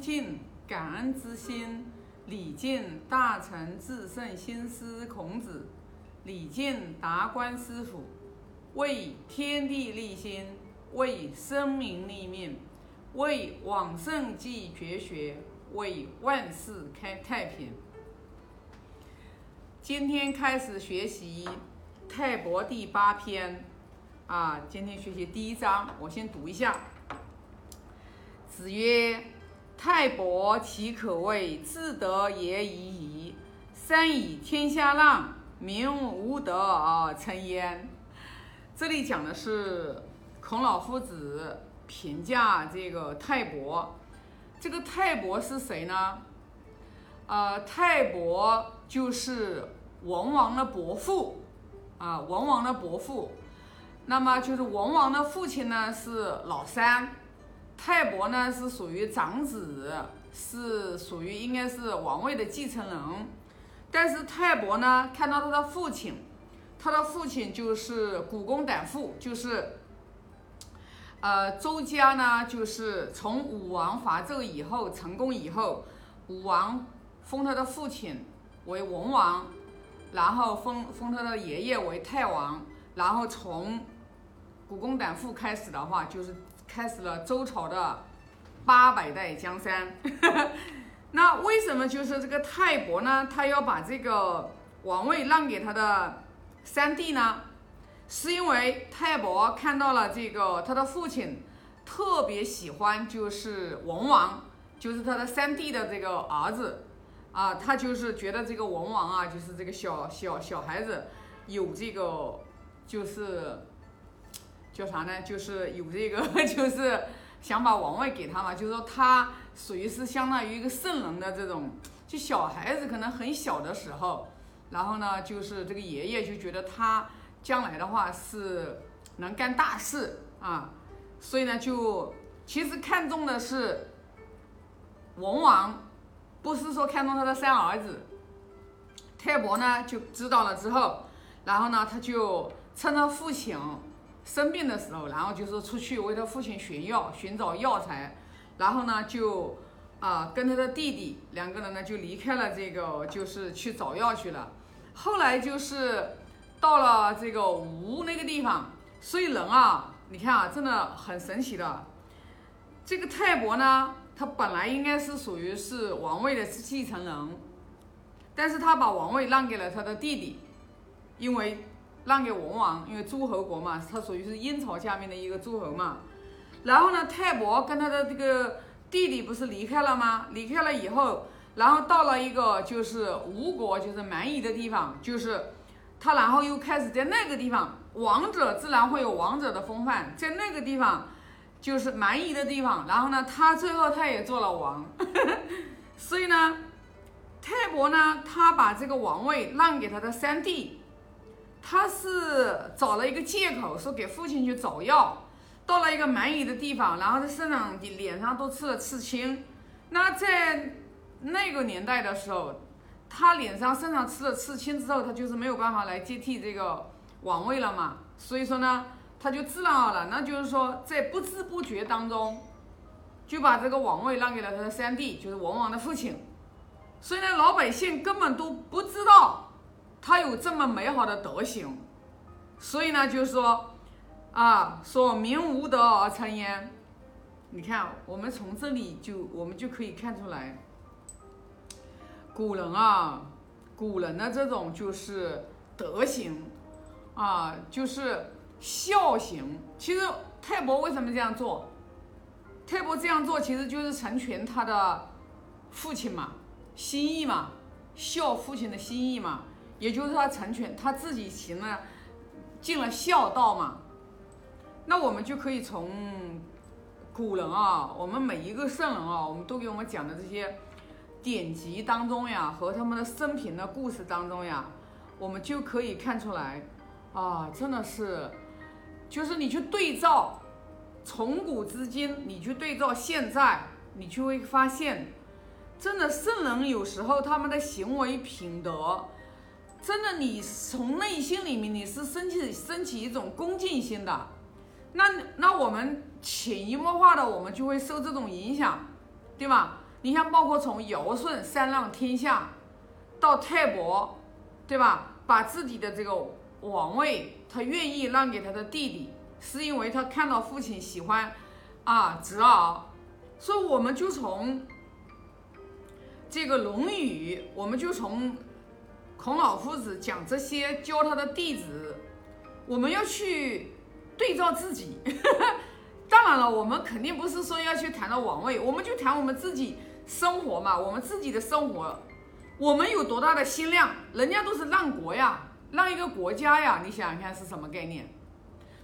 敬感恩之心，礼敬大成至圣先师孔子，礼敬达观师傅，为天地立心，为生民立命，为往圣继绝学，为万世开太平。今天开始学习《泰伯》第八篇，啊，今天学习第一章，我先读一下。子曰：“泰伯其可谓至德也已矣。三以天下让，民无德而称焉。”这里讲的是孔老夫子评价这个泰伯。这个泰伯是谁呢？呃，泰伯就是文王的伯父啊，文王的伯父。那么就是文王的父亲呢是老三。泰伯呢是属于长子，是属于应该是王位的继承人，但是泰伯呢看到他的父亲，他的父亲就是古公胆父，就是，呃周家呢就是从武王伐纣以后成功以后，武王封他的父亲为文王，然后封封他的爷爷为泰王，然后从古公胆父开始的话就是。开始了周朝的八百代江山。那为什么就是这个泰伯呢？他要把这个王位让给他的三弟呢？是因为泰伯看到了这个他的父亲特别喜欢就是文王，就是他的三弟的这个儿子啊，他就是觉得这个文王啊，就是这个小小小孩子有这个就是。叫啥呢？就是有这个，就是想把王位给他嘛。就是说他属于是相当于一个圣人的这种，就小孩子可能很小的时候，然后呢，就是这个爷爷就觉得他将来的话是能干大事啊，所以呢，就其实看中的是文王，不是说看中他的三儿子。泰伯呢就知道了之后，然后呢，他就趁他父亲。生病的时候，然后就是出去为他父亲寻药，寻找药材，然后呢就啊跟他的弟弟两个人呢就离开了这个，就是去找药去了。后来就是到了这个吴那个地方，所以人啊，你看啊，真的很神奇的。这个泰伯呢，他本来应该是属于是王位的继承人，但是他把王位让给了他的弟弟，因为。让给文王，因为诸侯国嘛，他属于是殷朝下面的一个诸侯嘛。然后呢，泰伯跟他的这个弟弟不是离开了吗？离开了以后，然后到了一个就是吴国，就是蛮夷的地方，就是他，然后又开始在那个地方，王者自然会有王者的风范，在那个地方就是蛮夷的地方。然后呢，他最后他也做了王，呵 呵所以呢，泰伯呢，他把这个王位让给他的三弟。他是找了一个借口，说给父亲去找药，到了一个蛮夷的地方，然后他身上、脸上都刺了刺青。那在那个年代的时候，他脸上、身上刺了刺青之后，他就是没有办法来接替这个王位了嘛。所以说呢，他就自然而然，那就是说在不知不觉当中，就把这个王位让给了他的三弟，就是文王的父亲。所以呢，老百姓根本都不知道。他有这么美好的德行，所以呢，就是说，啊，说民无德而成焉。你看，我们从这里就我们就可以看出来，古人啊，古人的这种就是德行，啊，就是孝行。其实泰伯为什么这样做？泰伯这样做其实就是成全他的父亲嘛，心意嘛，孝父亲的心意嘛。也就是他成全他自己行了，尽了孝道嘛。那我们就可以从古人啊，我们每一个圣人啊，我们都给我们讲的这些典籍当中呀，和他们的生平的故事当中呀，我们就可以看出来啊，真的是，就是你去对照从古至今，你去对照现在，你就会发现，真的圣人有时候他们的行为品德。真的，你从内心里面你是升起升起一种恭敬心的，那那我们潜移默化的我们就会受这种影响，对吧？你像包括从尧舜三让天下，到泰伯，对吧？把自己的这个王位，他愿意让给他的弟弟，是因为他看到父亲喜欢啊侄儿，所以我们就从这个《论语》，我们就从孔老夫子讲这些教他的弟子，我们要去对照自己。当然了，我们肯定不是说要去谈到王位，我们就谈我们自己生活嘛，我们自己的生活，我们有多大的心量？人家都是让国呀，让一个国家呀，你想想看是什么概念？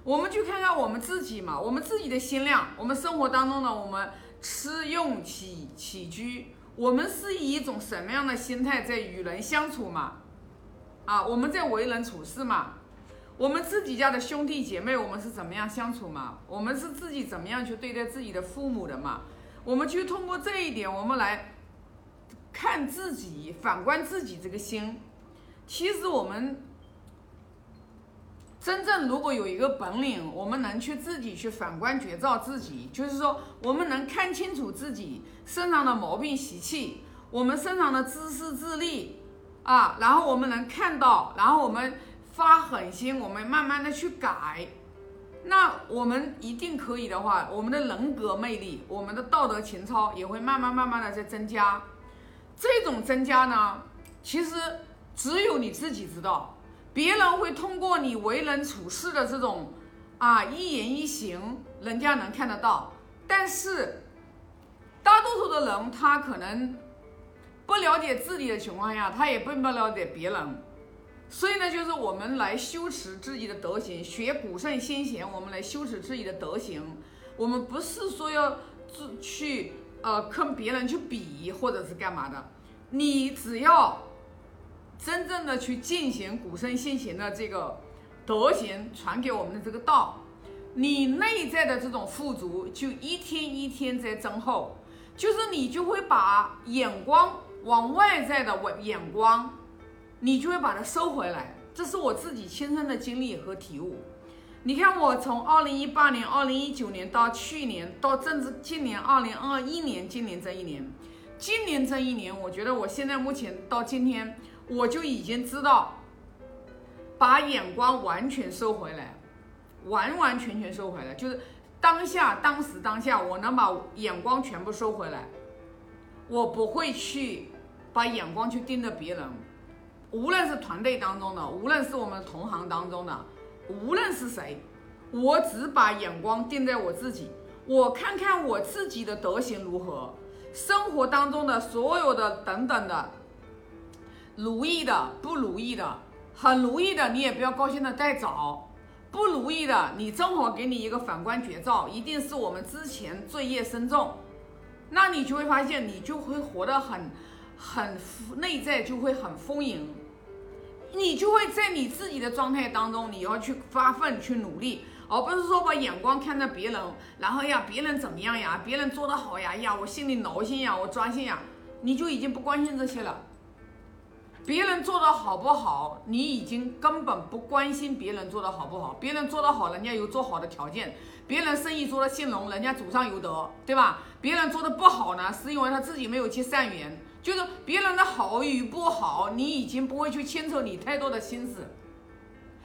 我们就看看我们自己嘛，我们自己的心量，我们生活当中呢，我们吃用起起居，我们是以一种什么样的心态在与人相处嘛？啊，我们在为人处事嘛？我们自己家的兄弟姐妹，我们是怎么样相处嘛？我们是自己怎么样去对待自己的父母的嘛？我们就通过这一点，我们来看自己，反观自己这个心。其实我们真正如果有一个本领，我们能去自己去反观觉照自己，就是说我们能看清楚自己身上的毛病习气，我们身上的自私自利啊，然后我们能看到，然后我们。发狠心，我们慢慢的去改，那我们一定可以的话，我们的人格魅力，我们的道德情操也会慢慢慢慢的在增加。这种增加呢，其实只有你自己知道，别人会通过你为人处事的这种啊一言一行，人家能看得到。但是大多数的人，他可能不了解自己的情况下，他也并不了解别人。所以呢，就是我们来修持自己的德行，学古圣先贤，我们来修持自己的德行。我们不是说要自去呃跟别人去比，或者是干嘛的。你只要真正的去进行古圣先贤的这个德行传给我们的这个道，你内在的这种富足就一天一天在增厚，就是你就会把眼光往外在的眼眼光。你就会把它收回来，这是我自己亲身的经历和体悟。你看，我从二零一八年、二零一九年到去年，到甚至今年二零二一年，今年这一年，今年这一年，我觉得我现在目前到今天，我就已经知道，把眼光完全收回来，完完全全收回来，就是当下、当时、当下，我能把眼光全部收回来，我不会去把眼光去盯着别人。无论是团队当中的，无论是我们同行当中的，无论是谁，我只把眼光定在我自己，我看看我自己的德行如何，生活当中的所有的等等的，如意的、不如意的，很如意的你也不要高兴的太早，不如意的你正好给你一个反观绝照，一定是我们之前罪业深重，那你就会发现你就会活得很。很内在就会很丰盈，你就会在你自己的状态当中，你要去发奋去努力，而不是说把眼光看着别人，然后呀别人怎么样呀，别人做得好呀呀，我心里挠心呀，我抓心呀，你就已经不关心这些了。别人做的好不好，你已经根本不关心别人做的好不好，别人做得好，人家有做好的条件，别人生意做得兴隆，人家祖上有德，对吧？别人做的不好呢，是因为他自己没有结善缘。就是别人的好与不好，你已经不会去牵扯你太多的心思，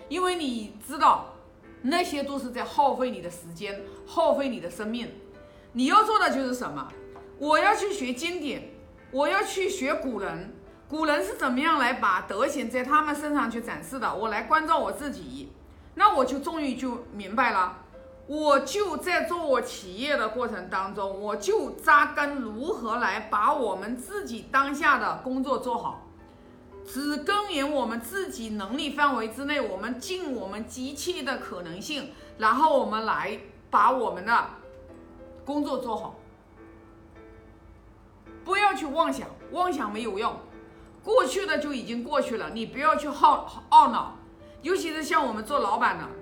因为你知道那些都是在耗费你的时间，耗费你的生命。你要做的就是什么？我要去学经典，我要去学古人，古人是怎么样来把德行在他们身上去展示的？我来关照我自己，那我就终于就明白了。我就在做我企业的过程当中，我就扎根如何来把我们自己当下的工作做好，只耕耘我们自己能力范围之内，我们尽我们机器的可能性，然后我们来把我们的工作做好，不要去妄想，妄想没有用，过去的就已经过去了，你不要去好懊恼，尤其是像我们做老板的。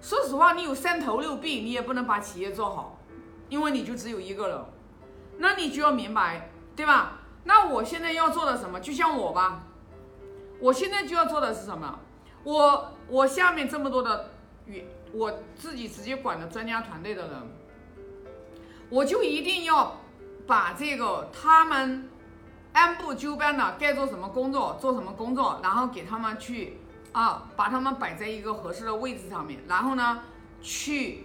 说实话，你有三头六臂，你也不能把企业做好，因为你就只有一个人。那你就要明白，对吧？那我现在要做的什么？就像我吧，我现在就要做的是什么？我我下面这么多的与我自己直接管的专家团队的人，我就一定要把这个他们按部就班的该做什么工作做什么工作，然后给他们去啊，把他们摆在一个合适的位置上面，然后呢，去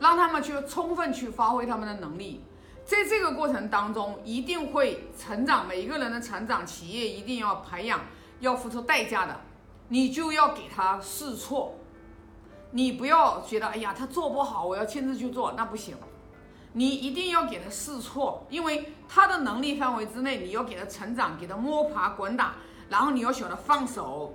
让他们去充分去发挥他们的能力。在这个过程当中，一定会成长。每一个人的成长，企业一定要培养，要付出代价的。你就要给他试错，你不要觉得哎呀，他做不好，我要亲自去做，那不行。你一定要给他试错，因为他的能力范围之内，你要给他成长，给他摸爬滚打，然后你要晓得放手。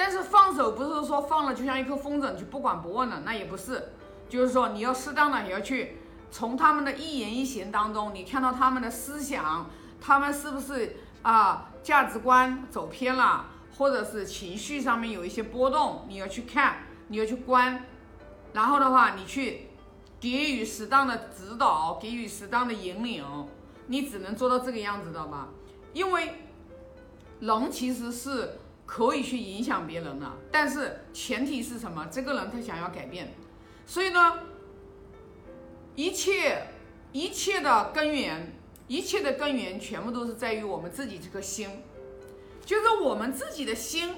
但是放手不是说放了就像一颗风筝，就不管不问了，那也不是。就是说你要适当的也要去。从他们的一言一行当中，你看到他们的思想，他们是不是啊价值观走偏了，或者是情绪上面有一些波动，你要去看，你要去观，然后的话，你去给予适当的指导，给予适当的引领，你只能做到这个样子，知道吧？因为人其实是可以去影响别人的，但是前提是什么？这个人他想要改变，所以呢。一切一切的根源，一切的根源全部都是在于我们自己这颗心，就是我们自己的心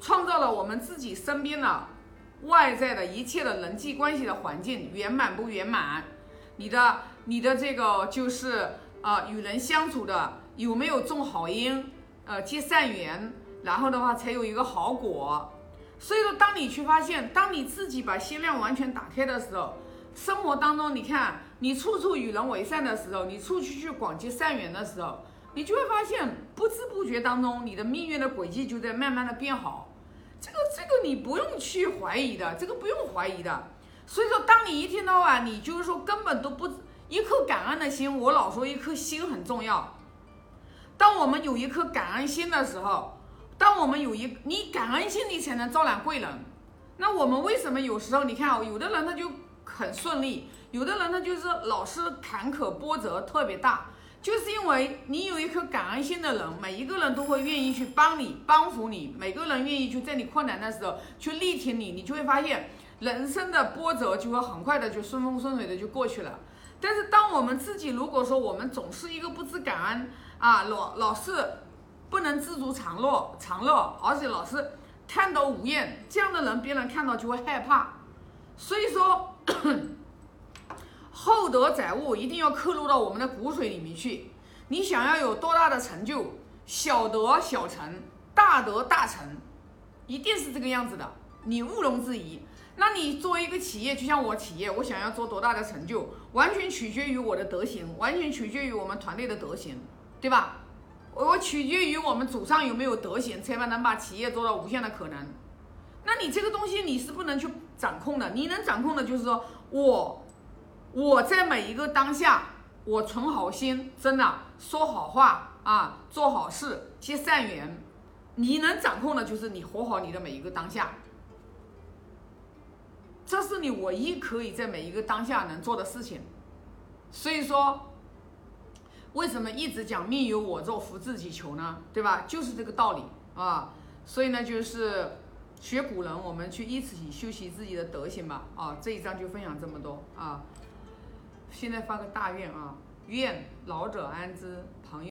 创造了我们自己身边的外在的一切的人际关系的环境圆满不圆满？你的你的这个就是呃与人相处的有没有种好因，呃结善缘，然后的话才有一个好果。所以说，当你去发现，当你自己把心量完全打开的时候。生活当中，你看你处处与人为善的时候，你处处去广结善缘的时候，你就会发现不知不觉当中，你的命运的轨迹就在慢慢的变好。这个这个你不用去怀疑的，这个不用怀疑的。所以说，当你一天到晚你就是说根本都不一颗感恩的心，我老说一颗心很重要。当我们有一颗感恩心的时候，当我们有一你感恩心，你才能招揽贵人。那我们为什么有时候你看啊，有的人他就。很顺利，有的人他就是老是坎坷波折特别大，就是因为你有一颗感恩心的人，每一个人都会愿意去帮你、帮扶你，每个人愿意去在你困难的时候去力挺你，你就会发现人生的波折就会很快的就顺风顺水的就过去了。但是当我们自己如果说我们总是一个不知感恩啊，老老是不能知足常乐常乐，而且老是贪得无厌，这样的人别人看到就会害怕。所以说，厚德载物一定要刻入到我们的骨髓里面去。你想要有多大的成就，小德小成，大德大成，一定是这个样子的，你毋庸置疑。那你作为一个企业，就像我企业，我想要做多大的成就，完全取决于我的德行，完全取决于我们团队的德行，对吧？我取决于我们祖上有没有德行，才能把企业做到无限的可能。那你这个东西你是不能去掌控的，你能掌控的就是说我我在每一个当下，我存好心，真的说好话啊，做好事，结善缘。你能掌控的就是你活好你的每一个当下，这是你唯一可以在每一个当下能做的事情。所以说，为什么一直讲命由我做，福自己求呢？对吧？就是这个道理啊。所以呢，就是。学古人，我们去一起修习自己的德行吧。啊，这一章就分享这么多啊。现在发个大愿啊，愿老者安之。